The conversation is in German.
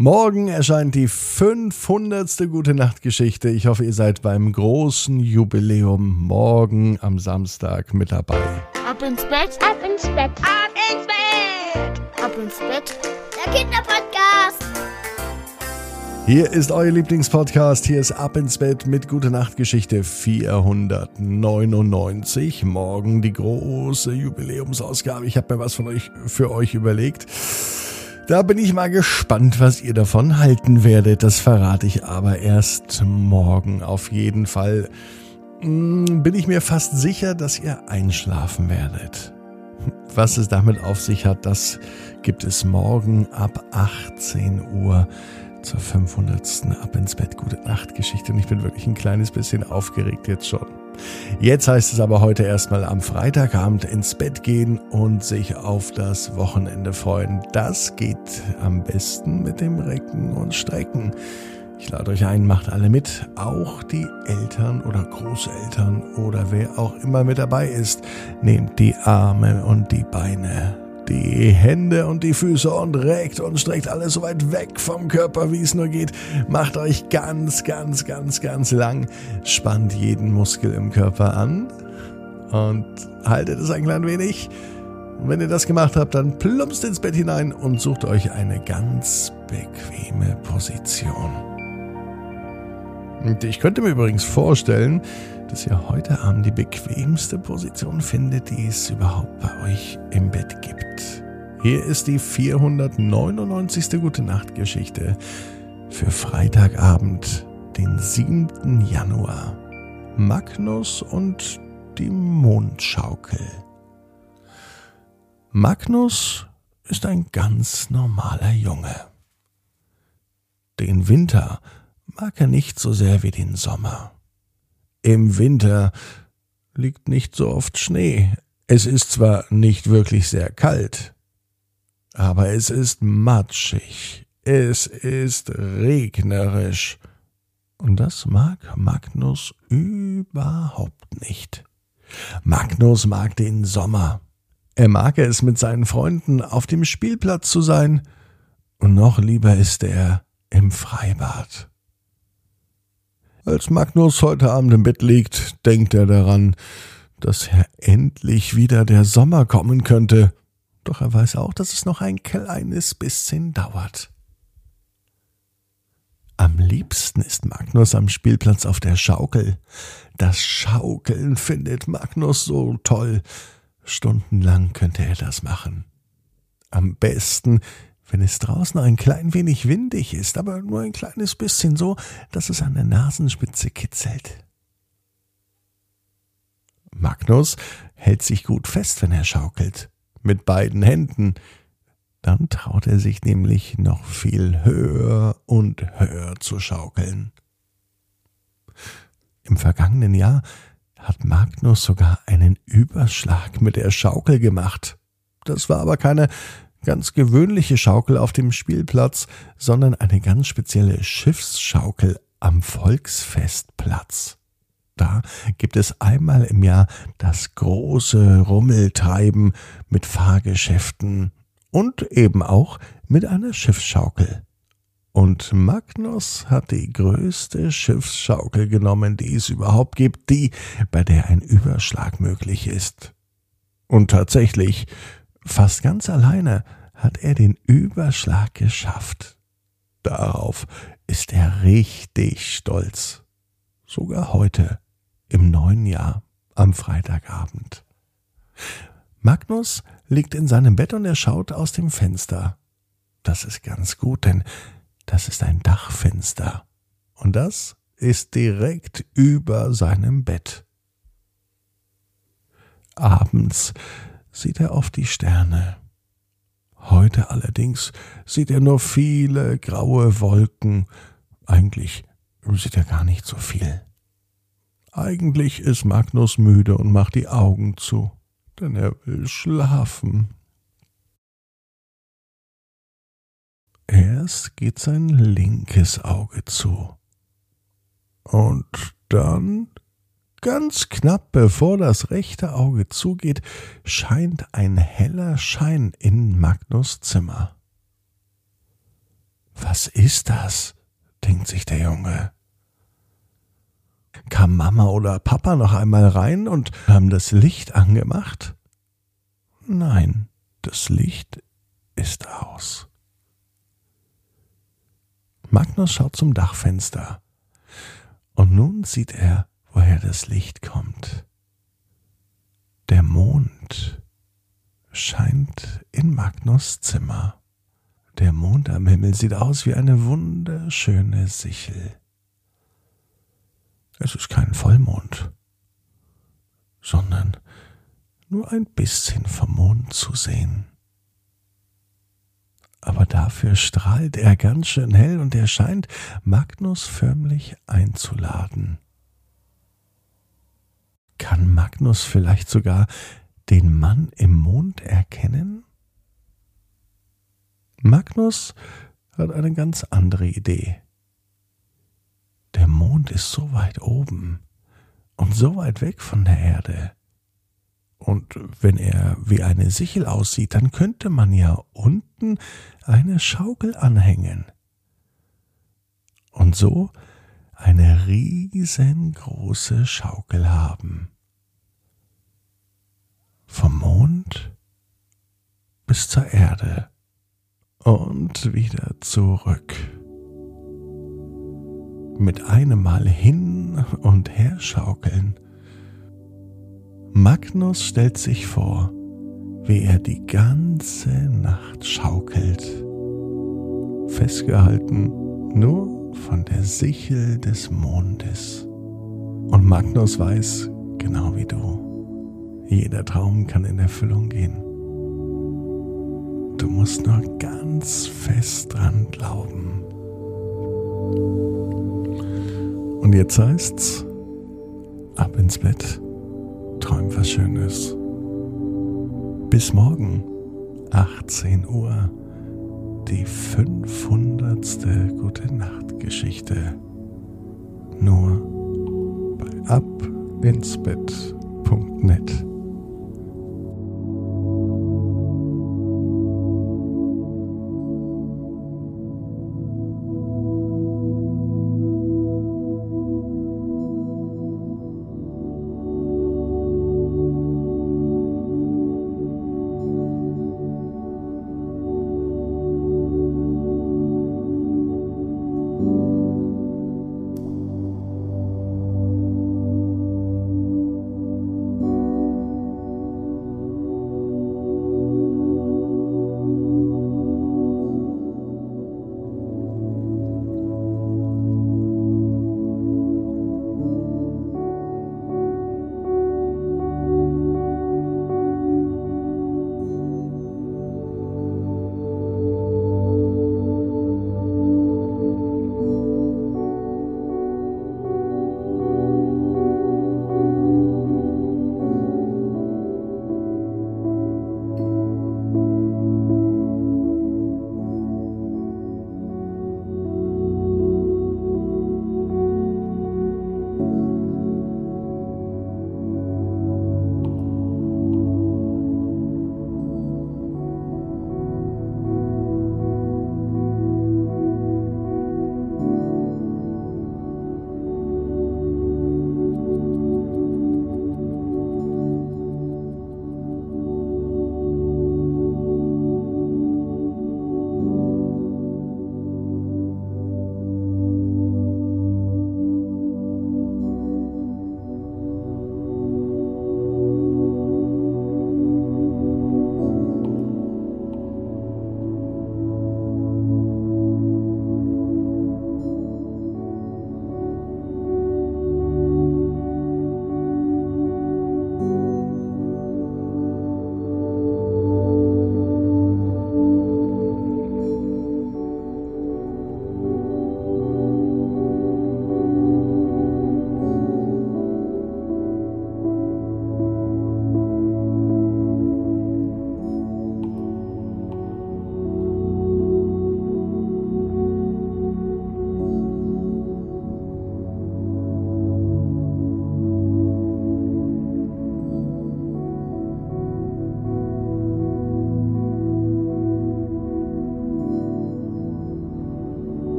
Morgen erscheint die 500. Gute Nacht Geschichte. Ich hoffe, ihr seid beim großen Jubiläum morgen am Samstag mit dabei. Ab ins Bett, ab ins Bett, ab ins Bett, ab ins Bett. Der Kinderpodcast. Hier ist euer Lieblingspodcast. Hier ist Ab ins Bett mit Gute Nacht Geschichte 499. Morgen die große Jubiläumsausgabe. Ich habe mir was von euch für euch überlegt. Da bin ich mal gespannt, was ihr davon halten werdet. Das verrate ich aber erst morgen auf jeden Fall. Hm, bin ich mir fast sicher, dass ihr einschlafen werdet. Was es damit auf sich hat, das gibt es morgen ab 18 Uhr zur 500. Ab ins Bett Gute Nacht Geschichte. Und ich bin wirklich ein kleines bisschen aufgeregt jetzt schon. Jetzt heißt es aber heute erstmal am Freitagabend ins Bett gehen und sich auf das Wochenende freuen. Das geht am besten mit dem Recken und Strecken. Ich lade euch ein, macht alle mit, auch die Eltern oder Großeltern oder wer auch immer mit dabei ist. Nehmt die Arme und die Beine die Hände und die Füße und regt und streckt alles so weit weg vom Körper, wie es nur geht. Macht euch ganz, ganz, ganz, ganz lang. Spannt jeden Muskel im Körper an und haltet es ein klein wenig. Und wenn ihr das gemacht habt, dann plumpst ins Bett hinein und sucht euch eine ganz bequeme Position. Und ich könnte mir übrigens vorstellen, dass ihr heute Abend die bequemste Position findet, die es überhaupt bei euch im Bett gibt. Hier ist die 499. Gute Nacht Geschichte für Freitagabend, den 7. Januar. Magnus und die Mondschaukel. Magnus ist ein ganz normaler Junge. Den Winter mag er nicht so sehr wie den Sommer. Im Winter liegt nicht so oft Schnee. Es ist zwar nicht wirklich sehr kalt, aber es ist matschig, es ist regnerisch. Und das mag Magnus überhaupt nicht. Magnus mag den Sommer. Er mag es, mit seinen Freunden auf dem Spielplatz zu sein, und noch lieber ist er im Freibad. Als Magnus heute Abend im Bett liegt, denkt er daran, dass ja endlich wieder der Sommer kommen könnte. Doch er weiß auch, dass es noch ein kleines bisschen dauert. Am liebsten ist Magnus am Spielplatz auf der Schaukel. Das Schaukeln findet Magnus so toll. Stundenlang könnte er das machen. Am besten wenn es draußen ein klein wenig windig ist, aber nur ein kleines bisschen so, dass es an der Nasenspitze kitzelt. Magnus hält sich gut fest, wenn er schaukelt, mit beiden Händen. Dann traut er sich nämlich noch viel höher und höher zu schaukeln. Im vergangenen Jahr hat Magnus sogar einen Überschlag mit der Schaukel gemacht. Das war aber keine ganz gewöhnliche Schaukel auf dem Spielplatz, sondern eine ganz spezielle Schiffsschaukel am Volksfestplatz. Da gibt es einmal im Jahr das große Rummeltreiben mit Fahrgeschäften und eben auch mit einer Schiffsschaukel. Und Magnus hat die größte Schiffsschaukel genommen, die es überhaupt gibt, die, bei der ein Überschlag möglich ist. Und tatsächlich, Fast ganz alleine hat er den Überschlag geschafft. Darauf ist er richtig stolz. Sogar heute, im neuen Jahr, am Freitagabend. Magnus liegt in seinem Bett und er schaut aus dem Fenster. Das ist ganz gut, denn das ist ein Dachfenster. Und das ist direkt über seinem Bett. Abends sieht er auf die Sterne. Heute allerdings sieht er nur viele graue Wolken. Eigentlich sieht er gar nicht so viel. Eigentlich ist Magnus müde und macht die Augen zu, denn er will schlafen. Erst geht sein linkes Auge zu. Und dann Ganz knapp bevor das rechte Auge zugeht, scheint ein heller Schein in Magnus Zimmer. Was ist das? denkt sich der Junge. Kam Mama oder Papa noch einmal rein und haben das Licht angemacht? Nein, das Licht ist aus. Magnus schaut zum Dachfenster. Und nun sieht er, woher das Licht kommt. Der Mond scheint in Magnus Zimmer. Der Mond am Himmel sieht aus wie eine wunderschöne Sichel. Es ist kein Vollmond, sondern nur ein bisschen vom Mond zu sehen. Aber dafür strahlt er ganz schön hell und er scheint Magnus förmlich einzuladen. Kann Magnus vielleicht sogar den Mann im Mond erkennen? Magnus hat eine ganz andere Idee. Mond ist so weit oben und so weit weg von der Erde. Und wenn er wie eine Sichel aussieht, dann könnte man ja unten eine Schaukel anhängen. Und so eine riesengroße Schaukel haben. Vom Mond bis zur Erde und wieder zurück. Mit einem Mal hin und her schaukeln. Magnus stellt sich vor, wie er die ganze Nacht schaukelt, festgehalten nur von der Sichel des Mondes. Und Magnus weiß, genau wie du, jeder Traum kann in Erfüllung gehen. Du musst nur ganz fest dran glauben. Und jetzt heißt's, ab ins Bett, träum was Schönes. Bis morgen, 18 Uhr, die 500. Gute Nacht Geschichte. Nur bei abinsbett.net.